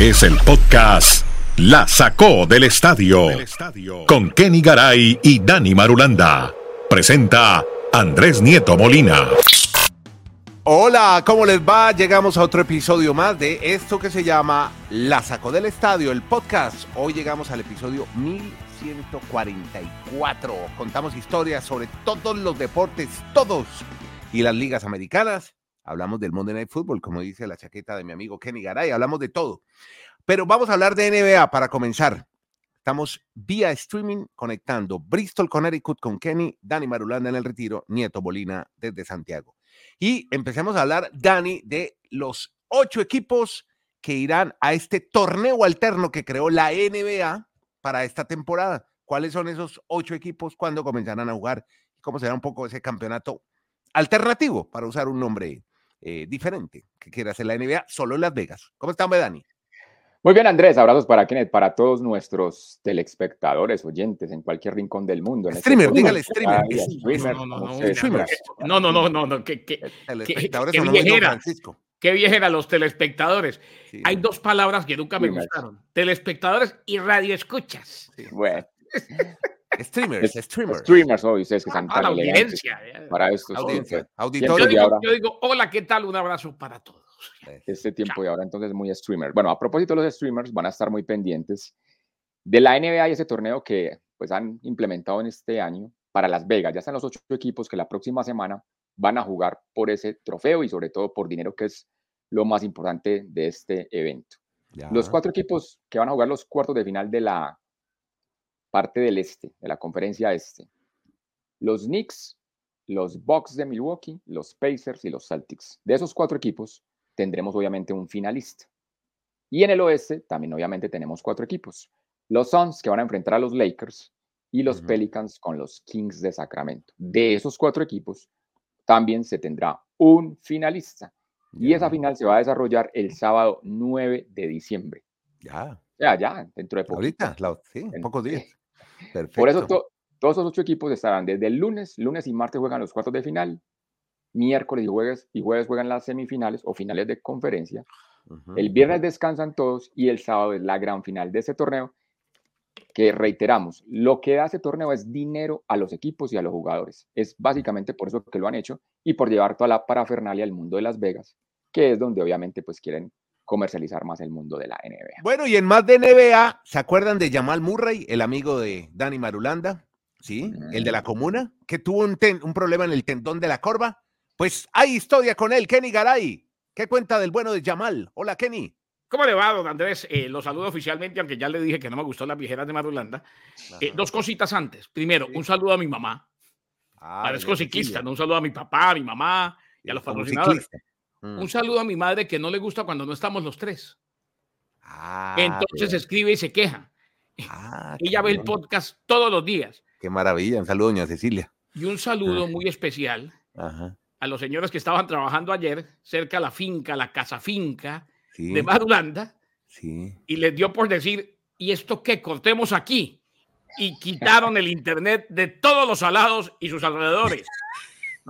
Es el podcast La Sacó del Estadio con Kenny Garay y Dani Marulanda. Presenta Andrés Nieto Molina. Hola, ¿cómo les va? Llegamos a otro episodio más de esto que se llama La Sacó del Estadio, el podcast. Hoy llegamos al episodio 1144. Contamos historias sobre todos los deportes, todos, y las ligas americanas. Hablamos del Monday Night Football, como dice la chaqueta de mi amigo Kenny Garay. Hablamos de todo. Pero vamos a hablar de NBA para comenzar. Estamos vía streaming conectando Bristol, Connecticut con Kenny, Dani Marulanda en el retiro, Nieto Bolina desde Santiago. Y empecemos a hablar, Dani, de los ocho equipos que irán a este torneo alterno que creó la NBA para esta temporada. ¿Cuáles son esos ocho equipos? ¿Cuándo comenzarán a jugar? ¿Cómo será un poco ese campeonato alternativo, para usar un nombre eh, diferente que quiere hacer la NBA solo en Las Vegas? ¿Cómo estamos, Dani? Muy bien, Andrés. Abrazos para Kenneth, para todos nuestros telespectadores, oyentes en cualquier rincón del mundo. En streamer, este dígale streamer. streamer. No, no, no, no, no, no, no, no, que, que, telespectadores viejera. Francisco. qué viejera los telespectadores. Sí. Hay dos palabras que nunca me gustaron. Telespectadores y radioescuchas. Bueno, Streamers, streamers. streamers hoy, ustedes que están Ah, la tan elegantes audiencia. para esto. Audiencia, Yo digo, ahora. yo digo, hola, ¿qué tal? Un abrazo para todos. Este tiempo y ahora entonces muy streamer. Bueno, a propósito los streamers, van a estar muy pendientes de la NBA y ese torneo que pues han implementado en este año para Las Vegas. Ya están los ocho equipos que la próxima semana van a jugar por ese trofeo y sobre todo por dinero que es lo más importante de este evento. Los Ya. cuatro equipos que van a jugar los cuartos de final de la parte del este, de la conferencia este. Los Knicks, los Bucks de Milwaukee, los Pacers y los Celtics. De esos cuatro equipos tendremos obviamente un finalista. Y en el oeste también obviamente tenemos cuatro equipos. Los Suns que van a enfrentar a los Lakers y los. Pelicans con los Kings de Sacramento. De esos cuatro equipos también se tendrá un finalista. Y esa final se va a desarrollar el sábado 9 de diciembre. Ya, Ya, ya, dentro de poco. ahorita, la- sí, En- pocos días. Perfecto. Por eso to- todos esos ocho equipos estarán desde el lunes, lunes y martes juegan los cuartos de final, miércoles y jueves, y jueves juegan las semifinales o finales de conferencia, el viernes descansan todos y el sábado es la gran final de ese torneo, que reiteramos, lo que da ese torneo es dinero a los equipos y a los jugadores. Es básicamente por eso que lo han hecho y por llevar toda la parafernalia al mundo de Las Vegas, que es donde obviamente pues quieren comercializar más el mundo de la NBA. Bueno, y en más de NBA, ¿se acuerdan de Jamal Murray, el amigo de Dani Marulanda? Sí, el de la comuna, que tuvo un, ten- un problema en el tendón de la corva. Pues hay historia con él, Kenny Garay. ¿Qué cuenta del bueno de Jamal? Hola, Kenny. ¿Cómo le va, don Andrés? Eh, lo saludo oficialmente, aunque ya le dije que no me gustó las viejeras de Marulanda. Eh, dos cositas antes. Primero, Sí. un saludo a mi mamá. Ah, Parezco ciclista. ¿no? Un saludo a mi papá, a mi mamá y a los patrocinadores. ciclista. Mm. Un saludo a mi madre que no le gusta cuando no estamos los tres. Ah, Entonces bien. escribe y se queja. Ah, Ella ve el podcast todos los días. Qué maravilla. Un saludo, doña Cecilia. Y un saludo Ah. muy especial Ajá. a los señores que estaban trabajando ayer cerca de la finca, la casa finca Sí, de Marulanda, sí. y les dio por decir, ¿y esto qué? Cortemos aquí. Y quitaron el internet de todos los alados y sus alrededores.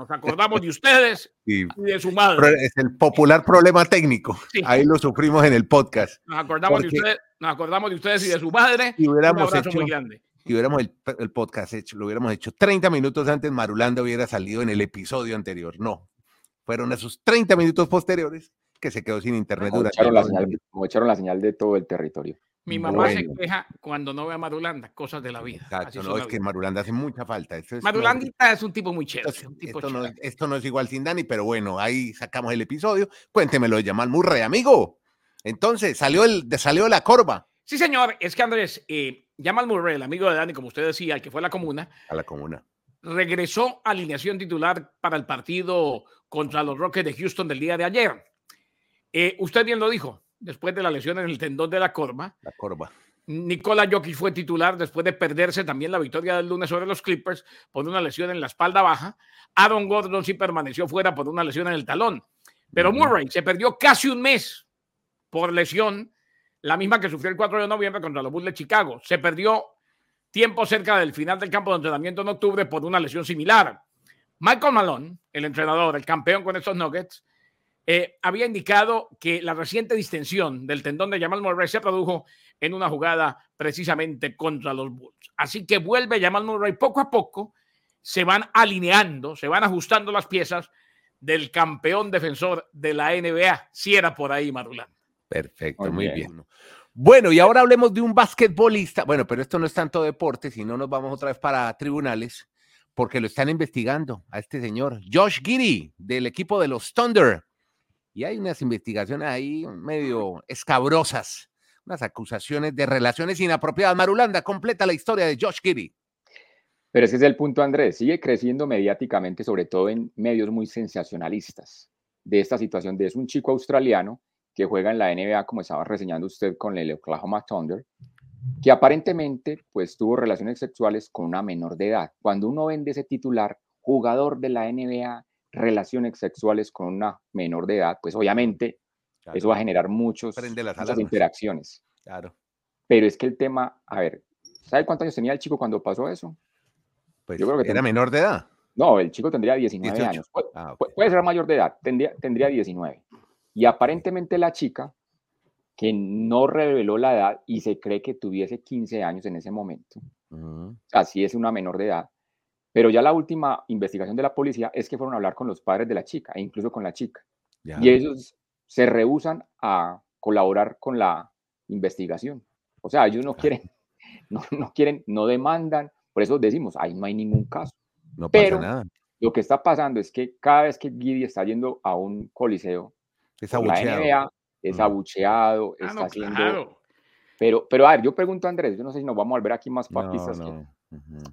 Nos acordamos de ustedes sí. y de su madre. Es el popular problema técnico. Sí. Ahí lo sufrimos en el podcast. Nos acordamos, de ustedes, nos acordamos de ustedes y de su madre. Si Un hubiéramos abrazo hecho, muy grande. si hubiéramos el, el podcast hecho, lo hubiéramos hecho 30 minutos antes, Marulanda hubiera salido en el episodio anterior. No. Fueron esos 30 minutos posteriores que se quedó sin internet Como durante echaron, la señal, como echaron la señal de todo el territorio. Mi mamá se queja cuando no ve a Marulanda, cosas de la vida. Exacto, no, es que. Marulanda hace mucha falta. Esto es- Marulandita es un tipo muy chévere. esto, un tipo esto no, chévere. esto no es igual sin Dani, pero bueno, ahí sacamos el episodio. Cuéntemelo de Jamal Murray, amigo. Entonces, salió, el, salió la corva Sí, señor. Es que Andrés, eh, Jamal Murray, el amigo de Dani, como usted decía, el que fue a la comuna, a la comuna. regresó a alineación titular para el partido contra los Rockets de Houston del día de ayer. Eh, usted bien lo dijo, después de la lesión en el tendón de la corva, La corva. Nikola Jokic fue titular después de perderse también la victoria del lunes sobre los Clippers por una lesión en la espalda baja. Aaron Gordon sí permaneció fuera por una lesión en el talón. Pero. Murray se perdió casi un mes por lesión, la misma que sufrió el 4 de noviembre contra los Bulls de Chicago. Se perdió tiempo cerca del final del campo de entrenamiento en octubre por una lesión similar. Michael Malone, el entrenador, el campeón con estos Nuggets, eh, había indicado que la reciente distensión del tendón de Jamal Murray se produjo en una jugada precisamente contra los Bulls. Así que vuelve Jamal Murray poco a poco, se van alineando, se van ajustando las piezas del campeón defensor de la NBA, si era por ahí Marulán. Perfecto, muy, bien. Bueno, y ahora hablemos de un basquetbolista. Bueno, pero esto no es tanto deporte, si no nos vamos otra vez para tribunales, porque lo están investigando a este señor, Josh Giddy, del equipo de los Thunder. Y hay unas investigaciones ahí medio escabrosas, unas acusaciones de relaciones inapropiadas. Marulanda, completa la historia de Josh Giddy. Pero ese es el punto, Andrés. Sigue creciendo mediáticamente, sobre todo en medios muy sensacionalistas de esta situación de es un chico australiano que juega en la NBA, como estaba reseñando usted con el Oklahoma Thunder, que aparentemente pues tuvo relaciones sexuales con una menor de edad. Cuando uno vende ese titular, jugador de la NBA, relaciones sexuales con una menor de edad, pues obviamente eso va a generar muchos, muchas interacciones. Claro. Pero es que el tema, a ver, ¿sabe cuántos años tenía el chico cuando pasó eso? Pues Yo creo que era menor de edad. No, el chico tendría 19 años. Ah, puede, ser mayor de edad, tendría, tendría 19. Y aparentemente la chica, que no reveló la edad y se cree que tuviese 15 años en ese momento, así es una menor de edad, pero ya la última investigación de la policía es que fueron a hablar con los padres de la chica e incluso con la chica. Y ellos se rehusan a colaborar con la investigación. O sea, ellos no quieren, no, no, quieren, no demandan. Por eso decimos, ahí no hay ningún caso. No pasa Pero nada. lo que está pasando es que cada vez que Gidi está yendo a un coliseo, es abucheado. La NBA es mm. abucheado, ah, está haciendo... Pero, pero a ver, yo pregunto a Andrés, yo no sé si nos vamos a volver aquí más papistas.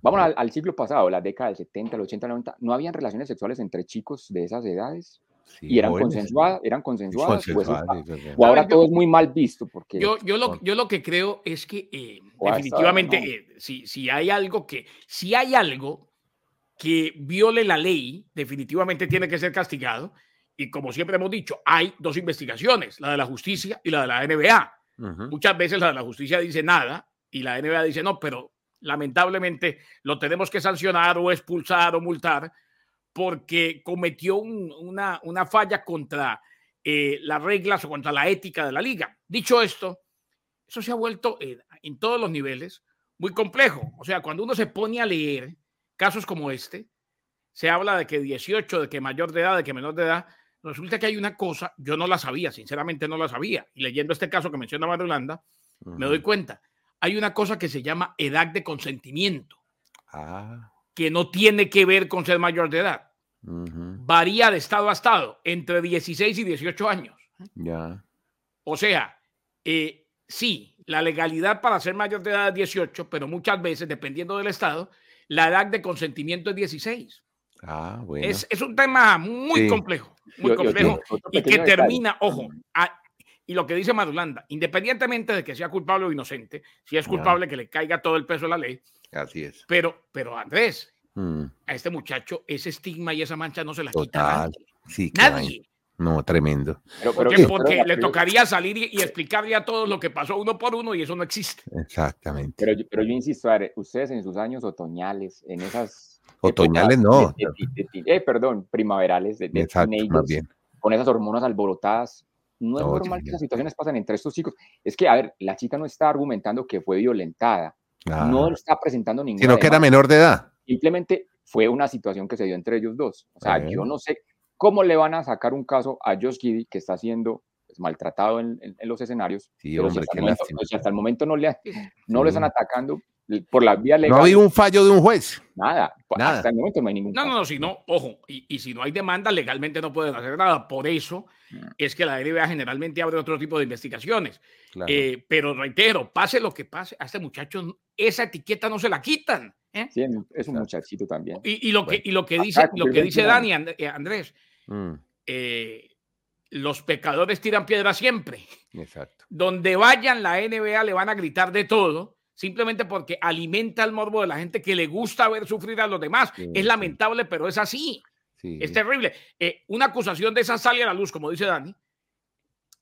Vamos al, siglo pasado, la década del 70, el 80, el 90, ¿no habían relaciones sexuales entre chicos de esas edades? y eran consensuadas, eran consensuadas. Pues, o ahora todo es muy mal visto. Porque, yo, yo, lo, yo lo que creo es que eh, definitivamente, eh, si, si hay algo que, si hay algo que viole la ley, definitivamente tiene que ser castigado. Y como siempre hemos dicho, hay dos investigaciones, la de la justicia y la de la NBA. Muchas veces la de la justicia dice nada y la NBA dice no, pero lamentablemente lo tenemos que sancionar o expulsar o multar porque cometió una, una, falla contra eh, las reglas o contra la ética de la liga. Dicho esto, eso se ha vuelto eh, en todos los niveles muy complejo. O sea, cuando uno se pone a leer casos como este, se habla de que 18, de que mayor de edad, de que menor de edad, resulta que hay una cosa, yo no la sabía, sinceramente no la sabía, y leyendo este caso que menciona Mario me doy cuenta hay una cosa que se llama edad de consentimiento, ah. que no tiene que ver con ser mayor de edad. Varía de estado a estado, entre 16 y 18 años. Ya. O sea, eh, sí, la legalidad para ser mayor de edad es 18, pero muchas veces, dependiendo del estado, la edad de consentimiento es 16. Ah, bueno. Es, un tema muy complejo, muy complejo, y que termina, ojo, y lo que dice Madulanda, independientemente de que sea culpable o inocente, si es culpable que le caiga todo el peso de la ley. Así es. Pero, pero Andrés, mm. a este muchacho ese estigma y esa mancha no se la quita nadie. Sí, nadie. No, tremendo. porque, le tocaría salir y, explicarle a todos lo que pasó uno por uno y eso no existe. Exactamente. Pero, pero yo insisto, ustedes en sus años otoñales, en esas... Otoñales no. eh, perdón, primaverales, de, bien. con esas hormonas alborotadas, no es normal que esas situaciones pasen entre estos chicos. Es que, a ver, la chica no está argumentando que fue violentada, no está presentando ninguna. Sino que era menor de edad. Simplemente fue una situación que se dio entre ellos dos. O sea, yo no sé cómo le van a sacar un caso a Josh Giddy que está siendo pues, maltratado en, los escenarios. Sí, hombre, si hasta, el momento, no le, no le están atacando, por la vía legal. No hay un fallo de un juez. Nada, nada. hasta el momento no hay ningún. No, no, no, si no, ojo, y, y, si no hay demanda, legalmente no pueden hacer nada. Por eso mm. es que la NBA generalmente abre otro tipo de investigaciones. Eh, pero reitero, pase lo que pase, a este muchacho esa etiqueta no se la quitan. ¿eh? Sí, es un muchachito también. Y, y lo, que, y lo que dice, lo que dice Dani, eh, Andrés, mm. los pecadores tiran piedra siempre. Exacto. Donde vayan, la NBA le van a gritar de todo simplemente porque alimenta el morbo de la gente que le gusta ver sufrir a los demás. es lamentable, pero es así. Es terrible. Eh, una acusación de esa sale a la luz, como dice Dani.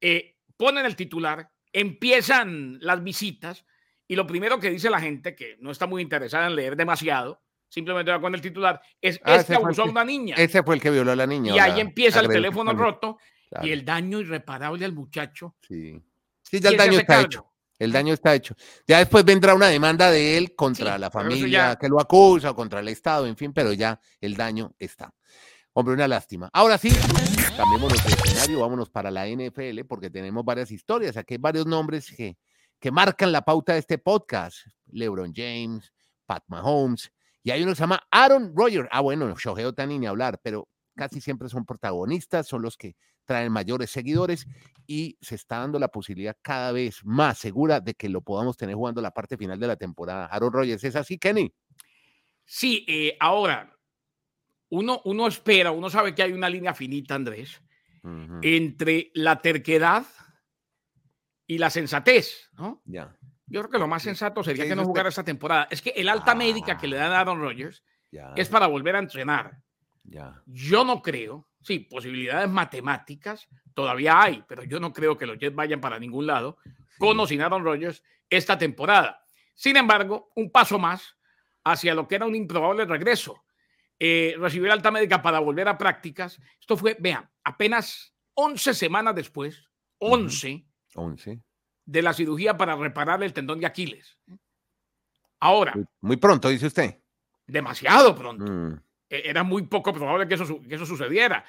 Eh, ponen el titular, empiezan las visitas y lo primero que dice la gente, que no está muy interesada en leer demasiado, simplemente va con el titular, es ah, este abusó a una niña. Ese fue el que violó a la niña. Y ahí empieza el teléfono roto y el daño irreparable al muchacho. Sí, sí ya el daño está hecho. El daño está hecho. Ya después vendrá una demanda de él contra la familia que lo acusa o contra el Estado, en fin, pero ya el daño está. Hombre, una lástima. Ahora sí, cambiémonos de escenario, vámonos para la NFL porque tenemos varias historias. Aquí hay varios nombres que, que marcan la pauta de este podcast. LeBron James, Pat Mahomes, y hay uno que se llama Aaron Rodgers. Ah, bueno, Shohei Otani ni hablar, pero casi siempre son protagonistas, son los que traen mayores seguidores y se está dando la posibilidad cada vez más segura de que lo podamos tener jugando la parte final de la temporada. Aaron Rodgers, ¿es así, Kenny? Sí, eh, ahora, uno, uno espera, uno sabe que hay una línea finita, Andrés, entre la terquedad y la sensatez, ¿no? Ya. Yo creo que lo más sensato sería que no jugara esta temporada. Es que el alta médica que le dan a Aaron Rodgers es para volver a entrenar. Yo no creo, sí, posibilidades matemáticas todavía hay, pero yo no creo que los Jets vayan para ningún lado con o sin Aaron Rodgers esta temporada. Sin embargo, un paso más hacia lo que era un improbable regreso. Eh, recibir alta médica para volver a prácticas. Esto fue, vean, apenas 11 semanas después, 11, 11. de la cirugía para reparar el tendón de Aquiles. Ahora. Muy, pronto, dice usted. Demasiado pronto. Mm. E-, era muy poco probable que eso, que eso sucediera.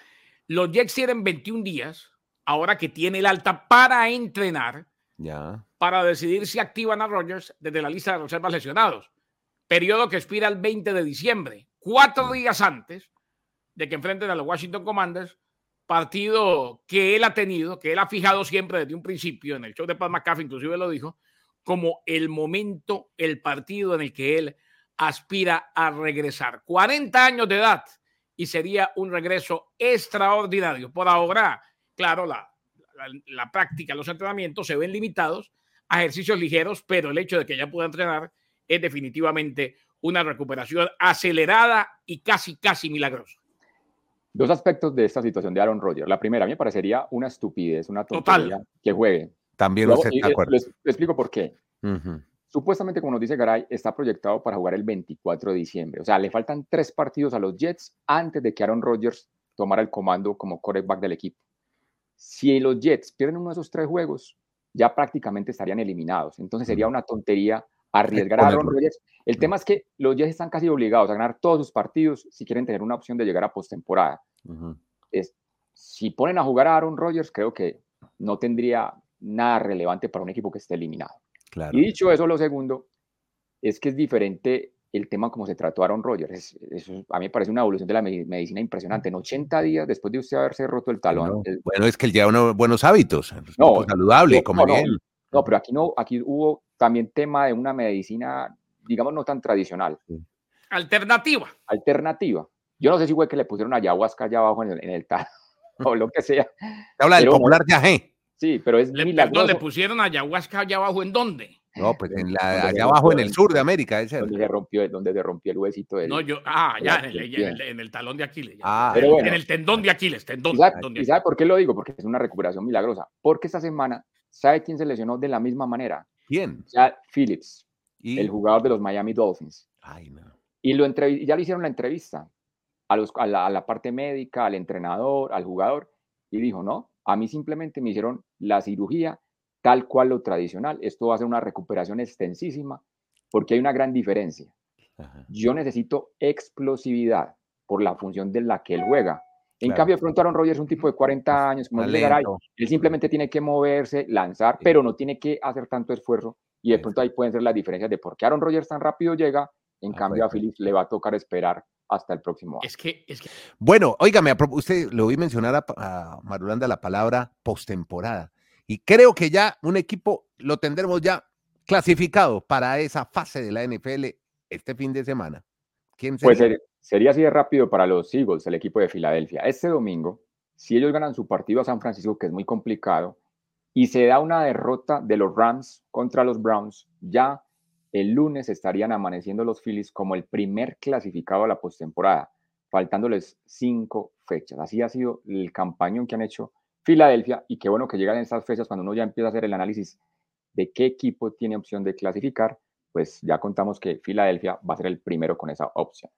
Los Jets tienen 21 días, ahora que tiene el alta para entrenar, ya. para decidir si activan a Rogers desde la lista de reservas lesionados. Periodo que expira el 20 de diciembre, cuatro días antes de que enfrenten a los Washington Commanders, partido que él ha tenido, que él ha fijado siempre desde un principio, en el show de Pat McAfee inclusive lo dijo, como el momento, el partido en el que él aspira a regresar. 40 años de edad y sería un regreso extraordinario. Por ahora, claro, la, la, práctica, los entrenamientos se ven limitados a ejercicios ligeros, pero el hecho de que ya pueda entrenar es definitivamente una recuperación acelerada y casi, casi milagrosa. Dos aspectos de esta situación de Aaron Rodgers. La primera, a mí me parecería una estupidez, una tontería que juegue. También lo sé, de acuerdo. Les, explico por qué. Supuestamente, como nos dice Garay, está proyectado para jugar el 24 de diciembre. O sea, le faltan tres partidos a los Jets antes de que Aaron Rodgers tomara el comando como quarterback del equipo. Si los Jets pierden uno de esos tres juegos, ya prácticamente estarían eliminados. Entonces sería una tontería arriesgar a Aaron Rodgers. El tema es que los Jets están casi obligados a ganar todos sus partidos si quieren tener una opción de llegar a postemporada. es, si ponen a jugar a Aaron Rodgers, creo que no tendría nada relevante para un equipo que esté eliminado. Y dicho eso, lo segundo es que es diferente el tema como se trató a Aaron Rodgers. Eso a mí me parece una evolución de la medicina impresionante. En 80 días, después de usted haberse roto el talón. Bueno, es que él lleva unos buenos hábitos, no, saludable, como no, No, pero aquí no, aquí hubo también tema de una medicina, digamos, no tan tradicional. Alternativa. Alternativa. Yo no sé si fue que le pusieron ayahuasca allá abajo en el, en el talón o lo que sea. habla del popular yagé. Sí, pero es le, milagroso. ¿Le pusieron ayahuasca allá abajo en dónde? No, pues en la, allá abajo en el sur de América. Ese donde, se rompió, donde se rompió el huesito. no, yo, ah, ya, en el, talón de Aquiles. Ah, pero bueno, en el tendón de Aquiles. Tendón, ¿Y sabe, sabe por qué lo digo? Porque es una recuperación milagrosa. Porque esta semana, ¿sabe quién se lesionó de la misma manera? ¿Quién? Ya Phillips, el jugador de los Miami Dolphins. Ay, no. Y lo ya le hicieron la entrevista a, los, a, la, a la parte médica, al entrenador, al jugador, y dijo, no, a mí simplemente me hicieron la cirugía tal cual lo tradicional. Esto va a ser una recuperación extensísima porque hay una gran diferencia. Yo necesito explosividad por la función de la que él juega. En cambio, de pronto Aaron Rodgers es un tipo de 40 años, como él simplemente tiene que moverse, lanzar, pero no tiene que hacer tanto esfuerzo. Y de pronto ahí pueden ser las diferencias de por qué Aaron Rodgers tan rápido llega, en ah, cambio a Phillips le va a tocar esperar hasta el próximo año. Es que, es que... Bueno, óigame, usted le oí mencionar a, a Marulanda la palabra postemporada. Y creo que ya un equipo lo tendremos ya clasificado para esa fase de la NFL este fin de semana. ¿Quién Pues sería así de rápido para los Eagles, el equipo de Filadelfia. Este domingo, si ellos ganan su partido a San Francisco, que es muy complicado, y se da una derrota de los Rams contra los Browns, ya el lunes estarían amaneciendo los Phillies como el primer clasificado a la postemporada, faltándoles cinco fechas. Así ha sido el campañón que han hecho Filadelfia y qué bueno que llegan esas fechas cuando uno ya empieza a hacer el análisis de qué equipo tiene opción de clasificar, pues ya contamos que Filadelfia va a ser el primero con esa opción.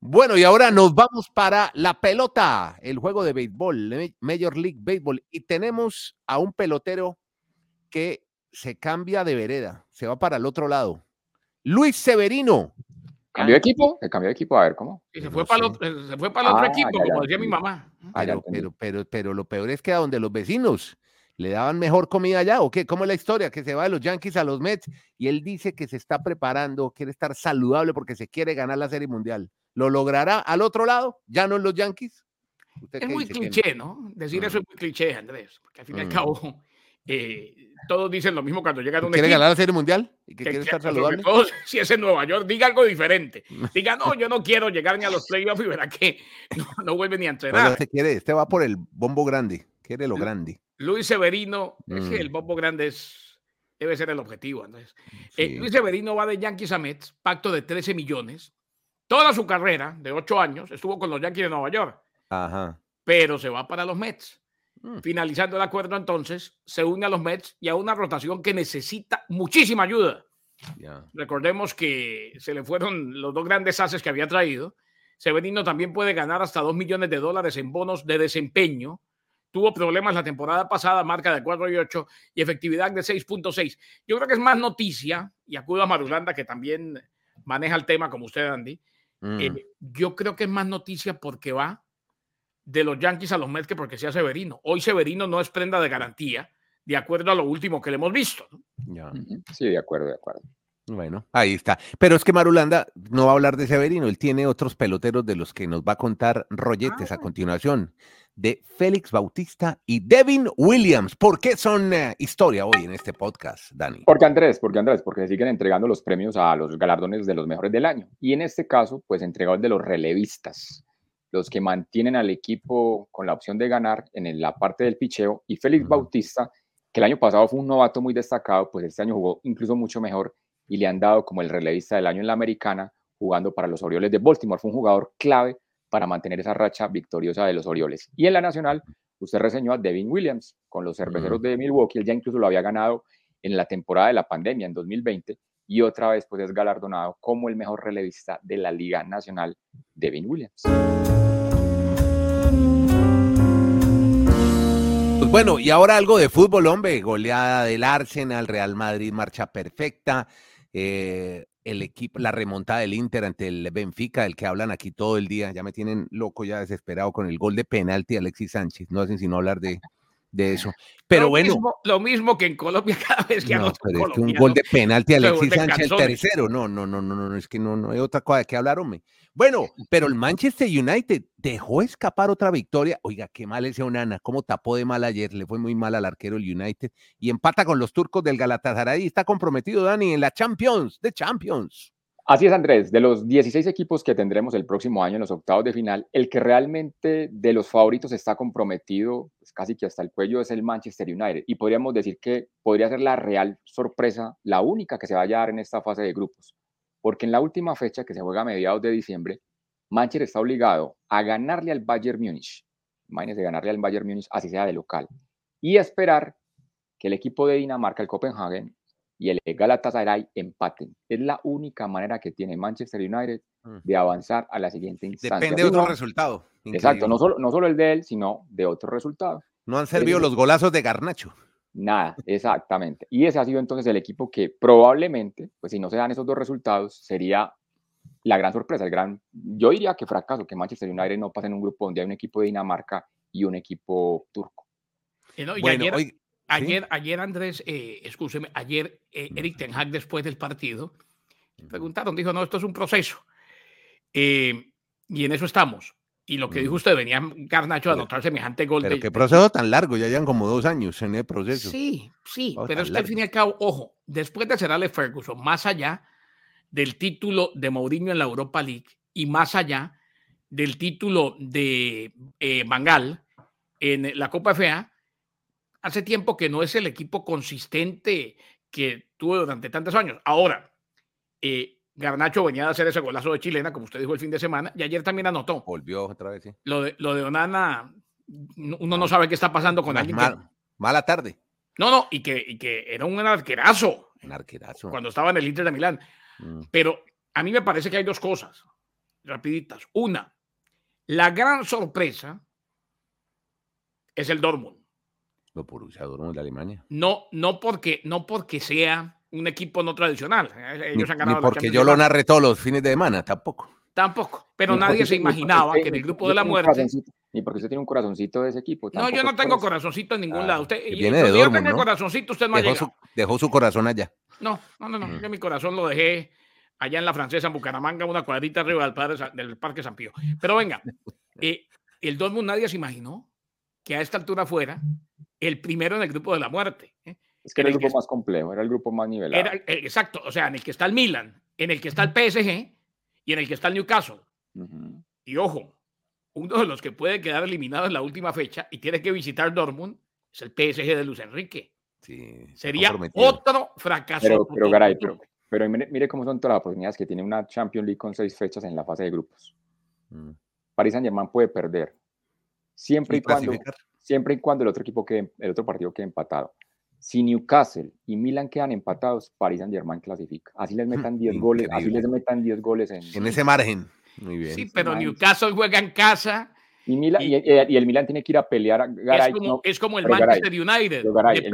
Bueno, y ahora nos vamos para la pelota, el juego de béisbol, Major League Baseball. Y tenemos a un pelotero que se cambia de vereda, se va para el otro lado. Luis Severino. ¿Cambió de equipo? Se cambió de equipo, a ver cómo. se, fue para el otro, ah, equipo, como decía mi mamá. Pero, pero, pero, pero, lo peor es que a donde los vecinos le daban mejor comida allá, ¿o qué? ¿Cómo es la historia? Que se va de los Yankees a los Mets y él dice que se está preparando, quiere estar saludable porque se quiere ganar la Serie Mundial. ¿Lo logrará al otro lado? ¿Ya no en los Yankees? Es muy cliché, ¿no? Decir eso es muy cliché, Andrés, porque al fin y al mm. cabo eh, todos dicen lo mismo cuando llegan a un ¿Quiere ganar la Serie Mundial? ¿Y que, quiere estar saludable? Si es en Nueva York, diga algo diferente. Diga, no, yo no quiero llegar ni a los playoffs y verá que no, vuelve ni a entrenar. Este, quiere, este va por el bombo grande, quiere lo grande. Luis Severino, es que el mm. bombo grande es, debe ser el objetivo, Andrés. Eh, Luis Severino va de Yankees a Mets, pacto de 13 millones Toda su carrera de ocho años estuvo con los Yankees de Nueva York. Ajá. Pero se va para los Mets. Mm. Finalizando el acuerdo entonces, se une a los Mets y a una rotación que necesita muchísima ayuda. Recordemos que se le fueron los dos grandes haces que había traído. Severino también puede ganar hasta dos millones de dólares en bonos de desempeño. Tuvo problemas la temporada pasada, marca de 4 y 8 y efectividad de 6.6. Yo creo que es más noticia, y acudo a Marulanda, que también maneja el tema como usted, Andy, eh, mm. yo creo que es más noticia porque va de los Yankees a los Mets que porque sea Severino. Hoy Severino no es prenda de garantía, de acuerdo a lo último que le hemos visto. Sí, de acuerdo, de acuerdo. Bueno, ahí está. Pero es que Marulanda no va a hablar de Severino, él tiene otros peloteros de los que nos va a contar Rolletes a ah. continuación, de Félix Bautista y Devin Williams. ¿Por qué son eh, historia hoy en este podcast, Dani? Porque Andrés, porque Andrés, porque se siguen entregando los premios a los galardones de los mejores del año. Y en este caso, pues entregados de los relevistas, los que mantienen al equipo con la opción de ganar en la parte del picheo. Y Félix Bautista, que el año pasado fue un novato muy destacado, pues este año jugó incluso mucho mejor y le han dado como el relevista del año en la americana, jugando para los Orioles de Baltimore. Fue un jugador clave para mantener esa racha victoriosa de los Orioles. Y en la nacional, usted reseñó a Devin Williams con los cerveceros de Milwaukee, él ya incluso lo había ganado en la temporada de la pandemia, en 2020, y otra vez pues es galardonado como el mejor relevista de la Liga Nacional, Devin Williams. Bueno, y ahora algo de fútbol, hombre, goleada del Arsenal, Real Madrid, marcha perfecta. Eh, el equipo, la remontada del Inter ante el Benfica, del que hablan aquí todo el día. Ya me tienen loco, ya desesperado con el gol de penalti Alexis Sánchez. No hacen sino hablar de, de eso. Pero bueno. lo mismo que en Colombia cada vez que no, pero es que un gol de penalti Alexis Sánchez el tercero. No, no, no, no, no, es que no, no hay otra cosa de que hablar, hombre. Bueno, pero el Manchester United dejó escapar otra victoria. Oiga, qué mal ese Onana, cómo tapó de mal ayer, le fue muy mal al arquero el United y empata con los turcos del Galatasaray. Está comprometido Dani en la Champions, de Champions. Así es, Andrés. De los 16 equipos que tendremos el próximo año en los octavos de final, el que realmente de los favoritos está comprometido, pues casi que hasta el cuello, es el Manchester United. Y podríamos decir que podría ser la real sorpresa, la única que se vaya a dar en esta fase de grupos porque en la última fecha, que se juega a mediados de diciembre, Manchester está obligado a ganarle al Bayern Múnich, imagínense ganarle al Bayern Múnich, así sea de local, y esperar que el equipo de Dinamarca, el Copenhagen, y el Galatasaray empaten. Es la única manera que tiene Manchester United mm. de avanzar a la siguiente instancia. Depende de otro resultado. Exacto, no solo, no solo el de él, sino de otro resultado. No han servido los golazos de Garnacho. Nada, exactamente. Y ese ha sido entonces el equipo que probablemente, pues si no se dan esos dos resultados, sería la gran sorpresa, el gran, yo diría que fracaso, que Manchester United no pase en un grupo donde hay un equipo de Dinamarca y un equipo turco. Eh, ayer, ayer, ayer, Andrés, eh, escúcheme, ayer eh, Eric Ten Hag después del partido, preguntaron, dijo, no, esto es un proceso. y en eso estamos. Y lo que dijo usted, venía Garnacho a anotar semejante gol. Pero qué proceso tan largo, ya llevan como dos años en el proceso. Sí, sí, pero es que al fin y al cabo, ojo, después de cerrarle Ferguson, más allá del título de Mourinho en la Europa League y más allá del título de eh, Bangal en la Copa FA, hace tiempo que no es el equipo consistente que tuvo durante tantos años. Ahora, eh, Garnacho venía a hacer ese golazo de chilena, como usted dijo el fin de semana, y ayer también anotó. Volvió otra vez, sí. Lo de, lo de Onana, uno no sabe qué está pasando con alguien. mala tarde. No, no, y que, que era un arquerazo. Un arquerazo. Cuando estaba en el Inter de Milán. Mm. Pero a mí me parece que hay dos cosas. rapiditas. Una, la gran sorpresa es el Dortmund. Lo Borussia Dortmund de Alemania. No, no porque, no porque sea un equipo no tradicional. Eh, ellos ni, han ganado ni porque yo lo narré todos los fines de semana, tampoco. Tampoco. Pero nadie se imaginaba que en el grupo de la muerte. Ni porque usted tiene un corazoncito de ese equipo. No, yo no tengo corazoncito en ningún ah, lado. Usted, viene de Dortmund, ¿no? corazoncito, usted no dejó ha. Su, dejó su corazón allá. No, no, no, no. Mm. Yo mi corazón lo dejé allá en la francesa, en Bucaramanga, una cuadrita arriba del, del Parque San Pío. Pero venga, eh, el Dortmund nadie se imaginó que a esta altura fuera el primero en el grupo de la muerte. ¿eh? Es que era el grupo más complejo, era el grupo más nivelado. Eh, exacto, o sea, en el que está el Milan, en el que está el PSG y en el que está el Newcastle. Y ojo, uno de los que puede quedar eliminado en la última fecha y tiene que visitar Dortmund es el PSG de Luis Enrique. Sí, Sería otro fracaso. Pero, pero, Garay, pero, mire, cómo son todas las oportunidades que tiene una Champions League con seis fechas en la fase de grupos. Mm. Paris Saint Germain puede perder siempre y, cuando siempre y cuando el otro equipo quede, el otro partido quede empatado. Si Newcastle y Milan quedan empatados, Paris Saint Germain clasifica. Así les metan 10 goles, así les metan 10 goles en, en ese margen. Muy bien. Sí, pero Newcastle juega en casa. Y, y, el Milan tiene que ir a pelear. es, como, el Manchester United. el,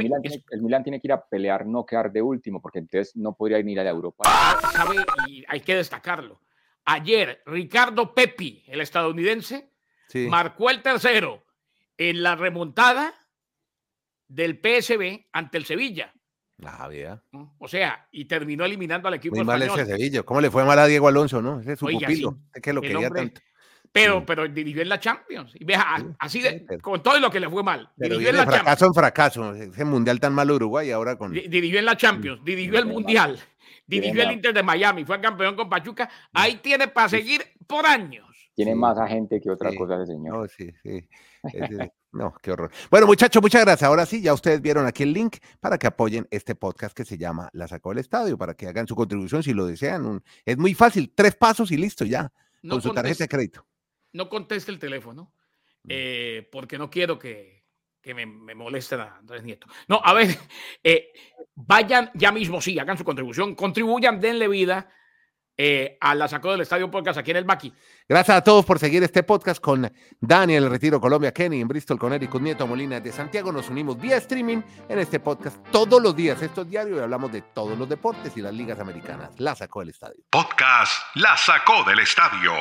Milan tiene, que ir a pelear, no quedar de último, porque entonces no podría ir a la Europa. ¿Sabe? Y hay que destacarlo. Ayer, Ricardo Pepi, el estadounidense, marcó el tercero en la remontada del PSB ante el Sevilla. Ah, O sea, y terminó eliminando al equipo Muy mal ese Sevilla. ¿Cómo le fue mal a Diego Alonso, no? Ese es su pupilo. es que lo quería tanto. Pero, pero dirigió en la Champions. Y vea, así de, con todo lo que le fue mal. dirigió en la fracaso en fracaso. Ese mundial tan malo Uruguay ahora con. Dirigió en la Champions, dirigió el mundial, dirigió el Inter de Miami, fue campeón con Pachuca. Ahí tiene para seguir por años. Tiene más agente que otra cosa de señor. No, sí, sí. No, qué horror. Bueno, muchachos, muchas gracias. Ahora sí, ya ustedes vieron aquí el link para que apoyen este podcast que se llama La Sacó del Estadio, para que hagan su contribución si lo desean. es muy fácil, tres pasos y listo ya, con su tarjeta de crédito. No conteste el teléfono, mm. eh, porque no quiero que, me, me moleste a Andrés Nieto. No, a ver, eh, vayan ya mismo, sí, hagan su contribución, contribuyan, denle vida eh, a la sacó del Estadio Podcast aquí en el Maki. Gracias a todos por seguir este podcast con Daniel Retiro Colombia, Kenny en Bristol, con Eric Nieto Molina de Santiago. Nos unimos vía streaming en este podcast todos los días. Esto es diario y hablamos de todos los deportes y las ligas americanas. La sacó del estadio. Podcast La sacó del estadio.